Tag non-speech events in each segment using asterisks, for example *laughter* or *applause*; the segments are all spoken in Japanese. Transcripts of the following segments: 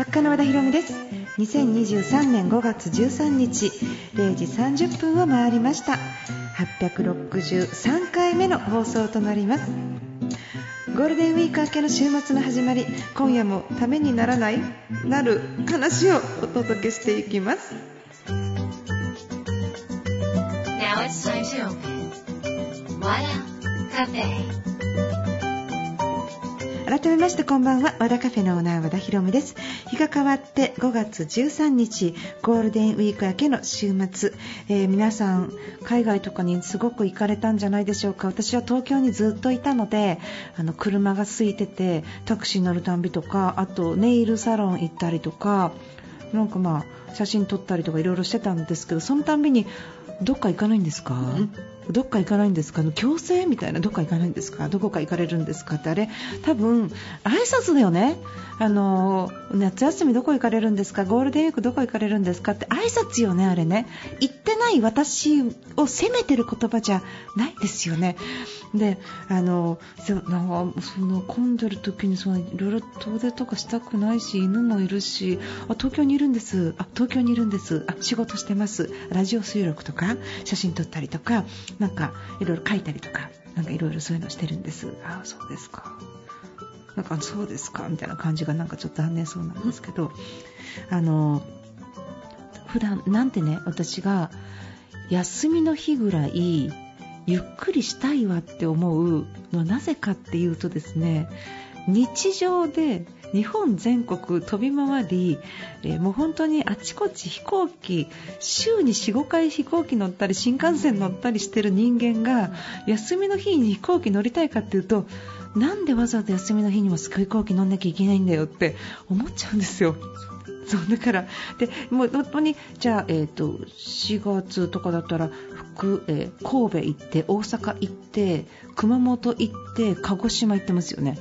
作家の和田博美です。2023年5月13日0時30分を回りました。863回目の放送となります。ゴールデンウィーク明けの週末の始まり今夜もためにならないなる話をお届けしていきます。Now it's time to open. Wada Cafe. 改めましてこんばんは。和田カフェのオーナー和田博美です。日が変わって5月13日ゴールデンウィーク明けの週末、えー、皆さん海外とかにすごく行かれたんじゃないでしょうか。私は東京にずっといたのであの車が空いててタクシー乗るたんびとかあとネイルサロン行ったりとかなんかまあ写真撮ったりとかいろいろしてたんですけどそのたんびにどっか行かないんですか？どっか行かないんですか？強制みたいなどっか行かないんですか？どこか行かれるんですかってあれ多分挨拶だよね。あの夏休みどこ行かれるんですか？ゴールデンウィークどこ行かれるんですかって挨拶よねあれね。行ってない私を責めてる言葉じゃないですよね。であのそなんかその混んでる時にそのいろいろ遠出とかしたくないし犬もいるしあ東京にいるんです。あ東京にいるんです。あ仕事してます。ラジオ収録とか写真撮ったりとかなんかいろいろ書いたりとかなんかいろいろそういうのしてるんです。ああそうですか。なんかそうですかみたいな感じがなんかちょっと残念そうなんですけどあの普段なんてね私が休みの日ぐらいゆっくりしたいわって思うのはなぜかっていうとですね日常で日本全国飛び回り、えー、もう本当にあちこち飛行機週に45回飛行機乗ったり新幹線乗ったりしてる人間が休みの日に飛行機乗りたいかっていうとなんでわざわざ休みの日にも飛行機乗んなきゃいけないんだよって思っちゃうんですよ。そうだからでもう本当にじゃあ、えーと、4月とかだったら福、えー、神戸行って大阪行って熊本行って鹿児島行ってますよね。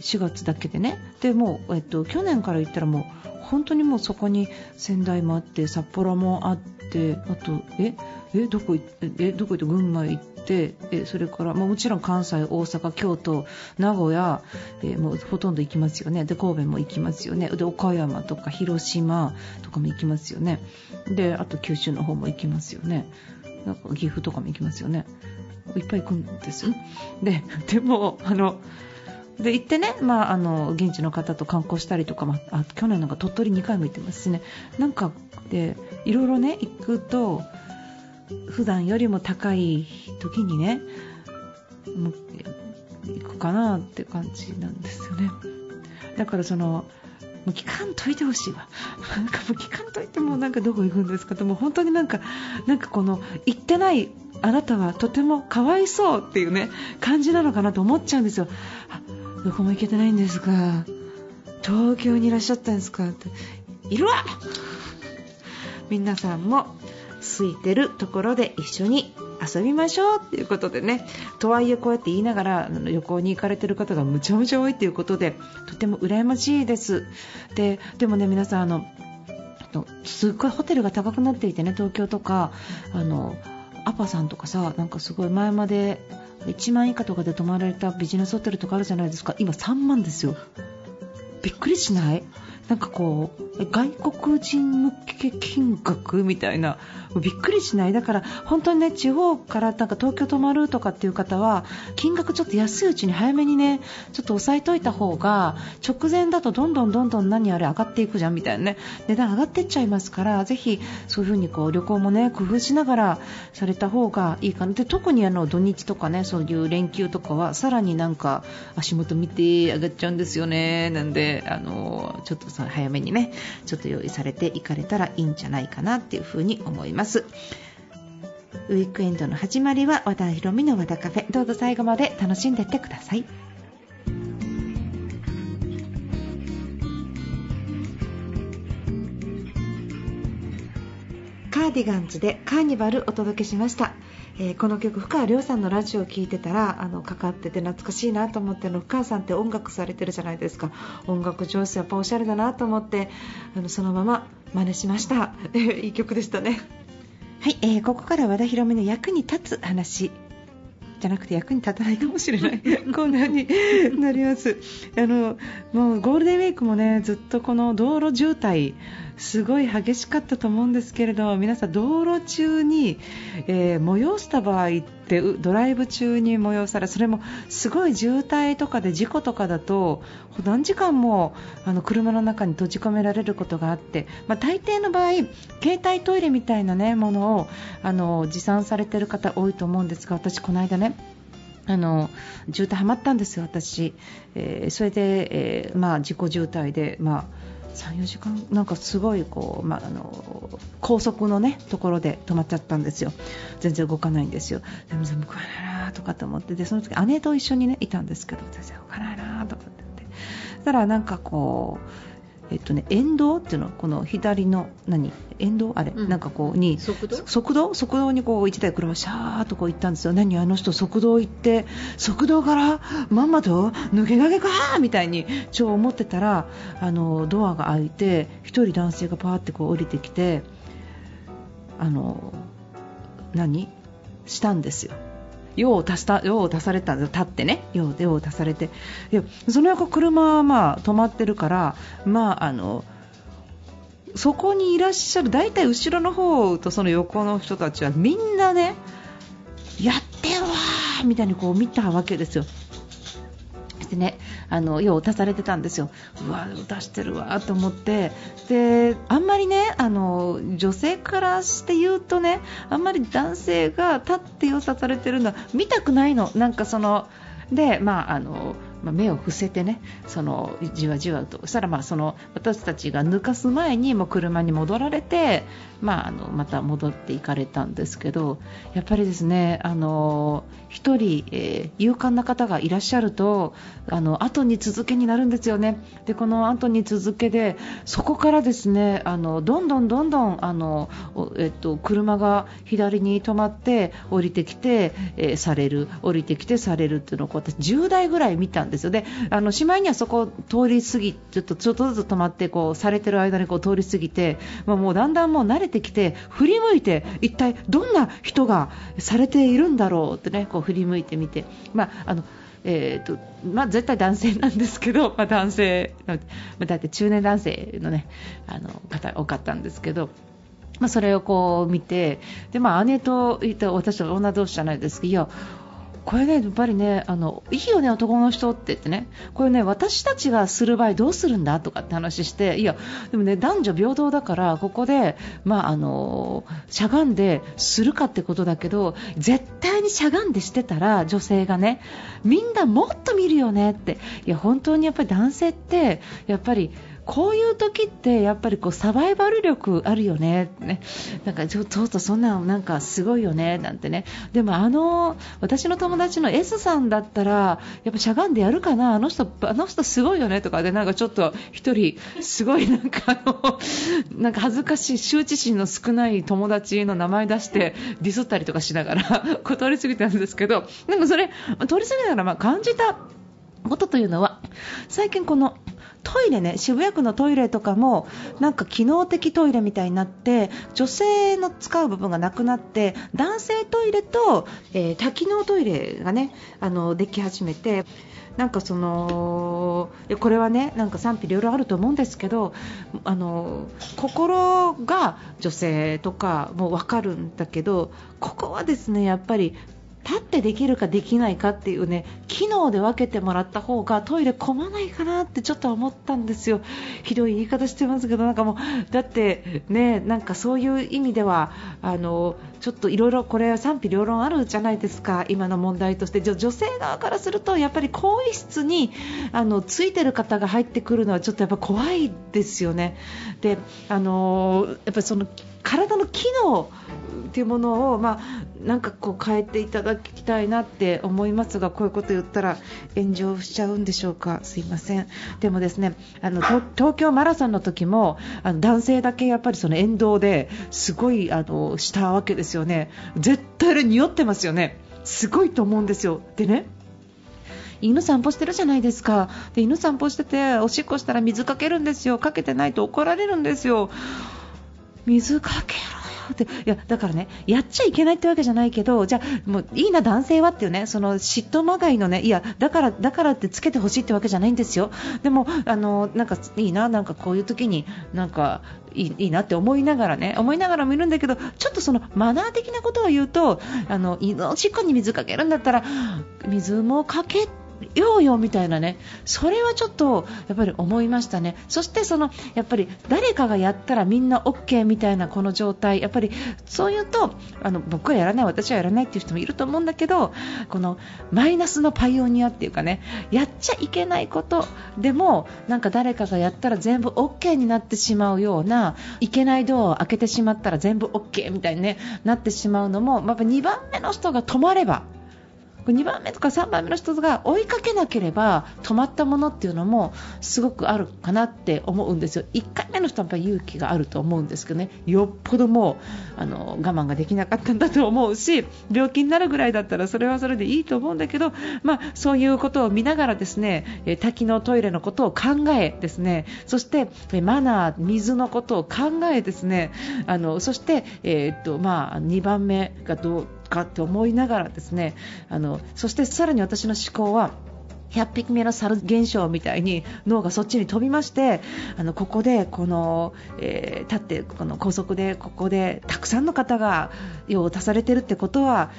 4月だけでね。でも、えっと、去年から言ったらもう本当にもうそこに仙台もあって札幌もあってあとええどこえどこ行って群馬行ってえそれから、まあ、もちろん関西、大阪、京都、名古屋、えもうほとんど行きますよね。で神戸も行きますよね。で岡山とか広島とかも行きますよね。であと九州の方も行きますよね。なんか岐阜とかも行きますよね。いっぱい行くんですよ。ででもあので行ってね、まあ、あの現地の方と観光したりとか、まあ、去年なんか鳥取2回も行ってますしね。なんかでいろいろね行くと普段よりも高い時にね行くかなって感じなんですよね。だからそのもう聞かんといてほしいわ。なんかもう聞かんといてもなんかどこ行くんですかってもう本当になんかなんかこの行ってないあなたはとてもかわいそうっていうね感じなのかなと思っちゃうんですよ。どこも行けてないんですか東京にいらっしゃったんですかって。いるわ。皆さんも空いてるところで一緒に遊びましょうっていうことでね。とはいえこうやって言いながら旅行に行かれてる方がむちゃむちゃ多いということでとても羨ましいです。ででもね皆さんあのすっごいホテルが高くなっていてね東京とか。あのアパさんとかさなんかすごい前まで1万以下とかで泊まられたビジネスホテルとかあるじゃないですか。今3万ですよ。びっくりしない？なんかこう外国人向け金額みたいなびっくりしない。だから本当にね地方からなんか東京泊まるとかっていう方は金額ちょっと安いうちに早めにねちょっと押さえといた方が直前だとどんどんどんどん何あれ上がっていくじゃんみたいなね。値段上がっていっちゃいますからぜひそういう風にこう旅行もね工夫しながらされた方がいいかな。で特にあの土日とかねそういう連休とかはさらになんか足元見て上がっちゃうんですよね。なんであのちょっと早めにねちょっと用意されて行かれたらいいんじゃないかなっていう風に思います。ウィークエンドの始まりは和田博美の和田カフェどうぞ最後まで楽しんでってくださいカーディガンズでカーニバルお届けしました、えー、この曲深谷亮さんのラジオを聴いてたらあのかかってて懐かしいなと思っての深谷さんって音楽されてるじゃないですか。音楽上手やっぱおしゃれだなと思ってあのそのまま真似しました。*laughs* いい曲でしたね。はい、えー、ここから和田博美の役に立つ話じゃなくて役に立たないかもしれない。*laughs* こんなになります。あのもうゴールデンウィークもねずっとこの道路渋滞すごい激しかったと思うんですけれど皆さん道路中に、えー、催した場合ってでドライブ中に催されそれもすごい渋滞とかで事故とかだと何時間もあの車の中に閉じ込められることがあって、まあ、大抵の場合携帯トイレみたいな、ね、ものをあの持参されている方多いと思うんですが私、この間ねあの渋滞はまったんですよ、私、えー、それで、えーまあ、自己渋滞で、まあ34時間なんかすごいこう、まあ、あの高速の、ね、ところで止まっちゃったんですよ。全然動かないんですよ。でも全部動かないなとかと思ってでその時姉と一緒に、ね、いたんですけど全然動かないなとかって言って。たらなんかこうえっとね、沿道っていうのこの左の何？沿道？あれ、うん、なんかこうに速度速道？速道にこう1台車シャーっとこう行ったんですよ。何？あの人速道行って速道からまんまと抜け駆けかみたいに超思ってたらあのドアが開いて1人男性がパーってこう降りてきてあの何？したんですよ用を足した用を足されたんで立ってね用用を足されていやその横車はまあ止まってるからまああのそこにいらっしゃる大体後ろの方とその横の人たちはみんなねやってるわーみたいにこう見たわけですよ。てねあの用を足されてたんですよ、うわ、出してるわと思って。であんまりねあの女性からして言うとねあんまり男性が立って用さされてるのは見たくないの、なんかそので、まああのまあ、目を伏せてねそのじわじわとしたらまあその私たちが抜かす前にも車に戻られて、まあ、あのまた戻っていかれたんですけどやっぱりですねあの1人、えー、勇敢な方がいらっしゃるとあの後に続けになるんですよね。でこの後に続けでそこからですねあのどんどんどんどんあの、えっと、車が左に止まって降りてきて、えー、される降りてきてされるっていうのをこう私10台ぐらい見たんですですよであのしまいにはそこを通り過ぎちょっとちょっとずつ止まってこうされてる間にこう通り過ぎて、まあ、もうだんだんもう慣れてきて振り向いて一体どんな人がされているんだろうってねこう振り向いてみて、まああのえーとまあ、絶対男性なんですけど、*laughs* まあ、男性、まあ、だって中年男性の,、ね、あの方多かったんですけど。まあ、それをこう見てで、まあ、姉といた私と女同士じゃないですけどいやこれね、やっぱりね、あのいいよね、男の人って言ってね、これね、私たちがする場合どうするんだとかって話して、いや、でもね、男女平等だから、ここで、まあ、あのしゃがんでするかってことだけど、絶対にしゃがんでしてたら、女性がね、みんなもっと見るよねって、いや、本当にやっぱり男性って、やっぱり、こういう時ってやっぱりこうサバイバル力あるよね、ね。なんかちょっとそんななんかすごいよね。なんてね。でもあの私の友達の S さんだったらやっぱしゃがんでやるかな。あの人あの人すごいよね。とかでなんかちょっと1人すごいなんかあの *laughs* なんか恥ずかしい羞恥心の少ない友達の名前出してディスったりとかしながら通り過ぎたんですけど。でもそれ通り過ぎながらま感じたことというのは最近このトイレね渋谷区のトイレとかもなんか機能的トイレみたいになって女性の使う部分がなくなって男性トイレと、えー、多機能トイレがねあのでき始めて。なんかそのこれはねなんか賛否両論あると思うんですけどあの心が女性とかも分かるんだけどここはですねやっぱり立ってできるかできないかっていうね機能で分けてもらった方がトイレ混まないかなってちょっと思ったんですよ、ひどい言い方してますけどなんかもうだってねなんかそういう意味ではあのちょっといろいろこれは賛否両論あるじゃないですか、今の問題として女性側からするとやっぱり更衣室にあのついてる方が入ってくるのはちょっとやっぱ怖いですよね。であのやっぱりその体の機能っていうものを、まあ、なんかこう変えていただきたいなって思いますがこういうこと言ったら炎上しちゃうんでしょうか。すいません。でもですねあの東京マラソンの時もあの男性だけやっぱりその沿道ですごいあのしたわけですよね。絶対あれ匂ってますよね。すごいと思うんですよ。でね。犬散歩してるじゃないですか。で犬散歩してておしっこしたら水かけるんですよ。かけてないと怒られるんですよ。水かけろ。っていやだからねやっちゃいけないってわけじゃないけどじゃあもういいな男性はっていうねその嫉妬まがいのねいやだからだからってつけてほしいってわけじゃないんですよ。でもあのなんかいいななんかこういう時になんかいいいいなって思いながらね思いながら見るんだけどちょっとそのマナー的なことを言うとあの胃のしっこに水かけるんだったら水もかけてようよみたいなね。それはちょっとやっぱり思いましたね。そしてそのやっぱり誰かがやったらみんな OK みたいなこの状態。やっぱりそういうとあの僕はやらない私はやらないっていう人もいると思うんだけどこのマイナスのパイオニアっていうかね。やっちゃいけないことでもなんか誰かがやったら全部 OK になってしまうようないけないドアを開けてしまったら全部 OK みたいに、ね、なってしまうのもやっぱ2番目の人が止まれば2番目とか3番目の人が追いかけなければ止まったものっていうのもすごくあるかなって思うんですよ。1回目の人はやっぱ勇気があると思うんですけどね。よっぽどもうあの我慢ができなかったんだと思うし病気になるぐらいだったらそれはそれでいいと思うんだけど、まあ、そういうことを見ながらですね滝のトイレのことを考えですね。そしてマナー、水のことを考えですね。あのそして、えー、っとまあ、2番目がどうかって思いながらですねあのそしてさらに私の思考は100匹目の猿現象みたいに脳がそっちに飛びましてあのここでこの、えー、立ってこの高速でここでたくさんの方が用を足されてるってことは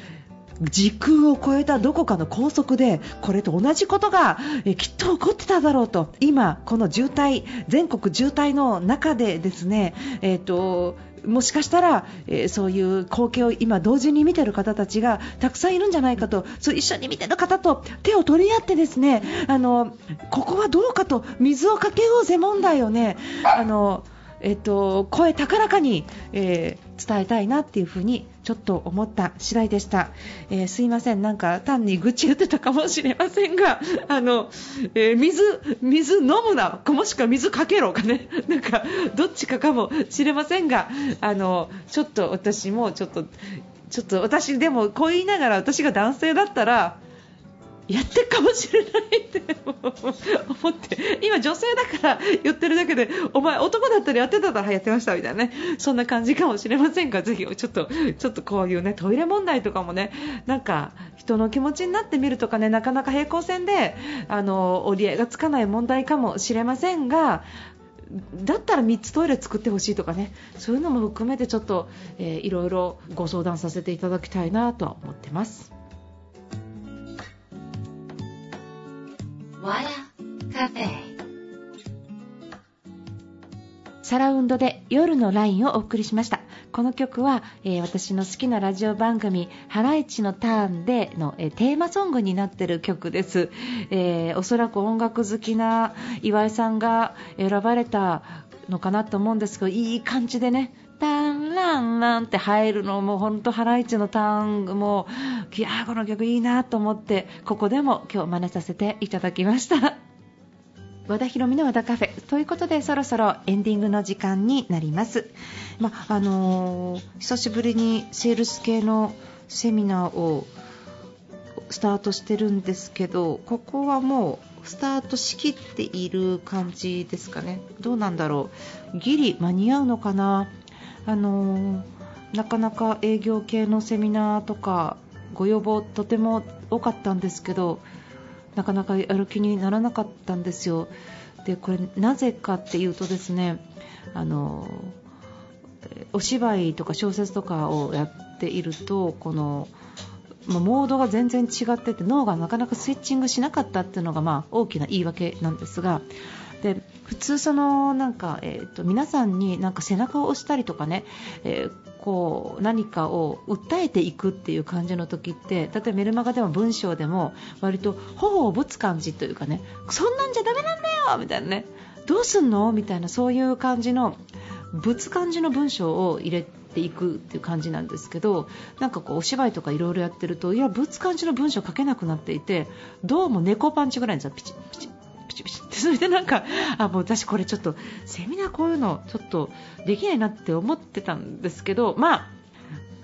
時空を超えたどこかの高速でこれと同じことがきっと起こってただろうと。今、この渋滞全国渋滞の中でですね、えーともしかしたら、えー、そういう光景を今同時に見ている方たちがたくさんいるんじゃないかとそう一緒に見ている方と手を取り合ってですねあのここはどうかと水をかけようぜ問題をねあのえっと、声高らかに、えー、伝えたいなっていうふうにちょっと思った次第でした、えー、すいません。なんか単に愚痴言ってたかもしれませんが *laughs* あの、えー、水水飲むな。もしくは水かけろかね。*laughs* なんかどっちかかもしれませんがあのちょっと私もちょっとちょっと私でもこう言いながら私が男性だったらやってるかもしれないって *laughs* 思って今、女性だから言ってるだけでお前、男だったらやってたらやってましたみたいなねそんな感じかもしれませんがぜひちょっとちょっとこういうねトイレ問題とかもねなんか人の気持ちになってみるとかねなかなか平行線であの折り合いがつかない問題かもしれませんがだったら3つトイレ作ってほしいとかねそういうのも含めてちょっと、えー、いろいろご相談させていただきたいなとは思ってます。わやカフェサラウンドで夜のラインをお送りしました。この曲は、えー、私の好きなラジオ番組「ハライチのターンでの」えー、テーマソングになってる曲です、えー、おそらく音楽好きな岩井さんが選ばれたのかなと思うんですけどいい感じでねタンランランって入るのも本当ハライチのターンもいやこの曲いいなと思ってここでも今日真似させていただきました。*laughs* 和田博美の和田カフェということでそろそろエンディングの時間になります、まあのー、久しぶりにセールス系のセミナーをスタートしてるんですけどここはもうスタートしきっている感じですかね。どうなんだろう。ギリ間に合うのかな。あのなかなか営業系のセミナーとかご要望とても多かったんですけどなかなかやる気にならなかったんですよ。でこれなぜかっていうとですねあのお芝居とか小説とかをやっているとこのモードが全然違ってて脳がなかなかスイッチングしなかったっていうのがまあ大きな言い訳なんですがで普通そのなんか、えーと、皆さんになんか背中を押したりとかね、えー、こう何かを訴えていくっていう感じの時って例えばメルマガでも文章でも割と頬をぶつ感じというかねそんなんじゃダメなんだよみたいなねどうすんのみたいなそういう感じのぶつ感じの文章を入れていくっていう感じなんですけどなんかこうお芝居とかいろいろやってるといやぶつ感じの文章書けなくなっていてどうも猫パンチぐらいにピチピチチピチってそれでなんかあもう私これちょっとセミナーこういうのちょっとできないなって思ってたんですけどまあ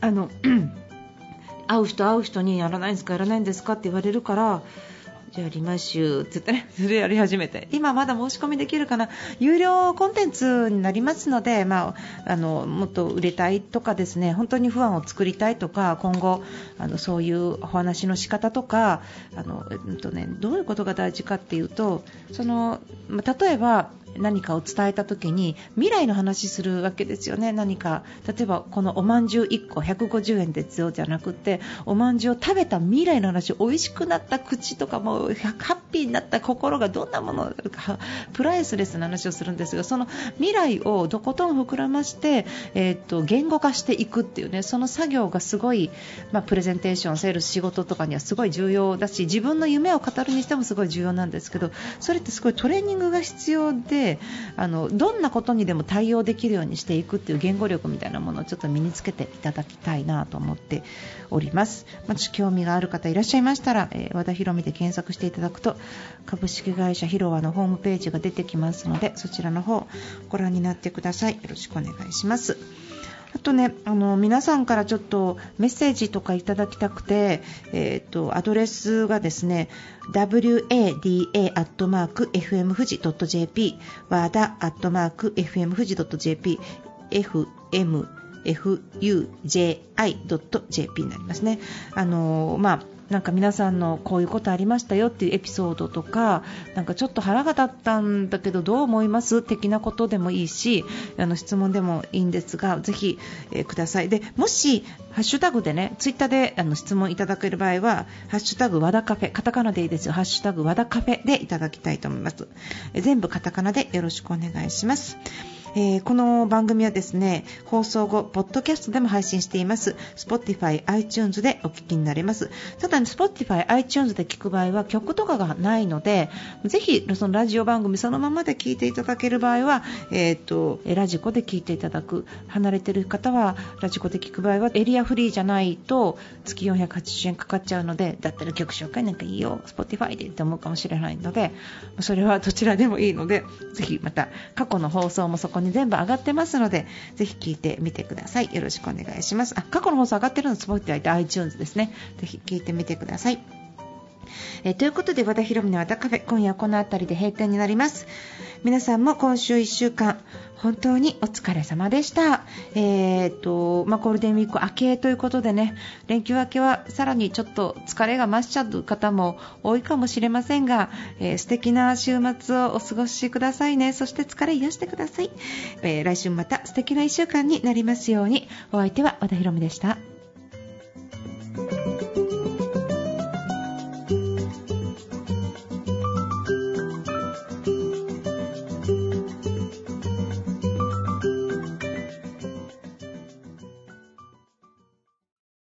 あの *clears throat* 会う人会う人にやらないんですかやらないんですかって言われるからじゃあリマッシュって言ってね、*laughs* それやり始めて、今まだ申し込みできるかな、有料コンテンツになりますので、まあ、あのもっと売れたいとかですね、本当に不安を作りたいとか、今後、あのそういうお話の仕方とか、あのうんとね、どういうことが大事かっていうと、そのまあ例えば、何かを伝えた時に未来の話するわけですよね、何か例えばこのおまんじゅう1個150円ですよじゃなくておまんじゅうを食べた未来の話美味しくなった口とかもハッピーになった心がどんなものかプライスレスな話をするんですがその未来をとことん膨らまして、えー、と言語化していくっていうねその作業がすごい、まあ、プレゼンテーションセールス仕事とかにはすごい重要だし自分の夢を語るにしてもすごい重要なんですけどそれってすごいトレーニングが必要であのどんなことにでも対応できるようにしていくっていう言語力みたいなものをちょっと身につけていただきたいなと思っております。もし興味がある方いらっしゃいましたら、えー、和田博美で検索していただくと株式会社広和のホームページが出てきますのでそちらの方ご覧になってくださいよろしくお願いしますあとね、あの皆さんからちょっとメッセージとかいただきたくて、えーと、アドレスがですね wada.fm 富士 .jp 和田 .fm 富士 .jp fm fuji.jp になりますね。あのまあなんか皆さんのこういうことありましたよっていうエピソードとかなんかちょっと腹が立ったんだけどどう思います？的なことでもいいしあの質問でもいいんですがぜひ、えー、ください。でもしハッシュタグでねツイッターであの質問いただける場合はハッシュタグ和田カフェカタカナでいいですよ。ハッシュタグ和田カフェでいただきたいと思います、え全部カタカナでよろしくお願いします。えー、この番組はですね放送後、ポッドキャストでも配信しています。Spotify、iTunes でお聞きになれます。ただ、Spotify、iTunes で聞く場合は曲とかがないのでぜひそのラジオ番組そのままで聞いていただける場合は、えーと、ラジコで聞いていただく。離れてる方はラジコで聞く場合はエリアフリーじゃないと月480円かかっちゃうのでだったら曲紹介なんかいいよ。Spotify でって思うかもしれないのでそれはどちらでもいいのでぜひまた過去の放送もそこに全部上がってますので、ぜひ聞いてみてください。よろしくお願いします。あ、過去の放送上がってるのつぼってはいて iTunes ですね。ぜひ聞いてみてください。えということで和田博美の和田カフェ今夜この辺りで閉店になります皆さんも今週1週間本当にお疲れ様でした。えーとまあ、ゴールデンウィーク明けということでね連休明けはさらにちょっと疲れが増しちゃう方も多いかもしれませんが、えー、素敵な週末をお過ごしくださいねそして疲れ癒してください、えー、来週また素敵な1週間になりますようにお相手は和田博美でした。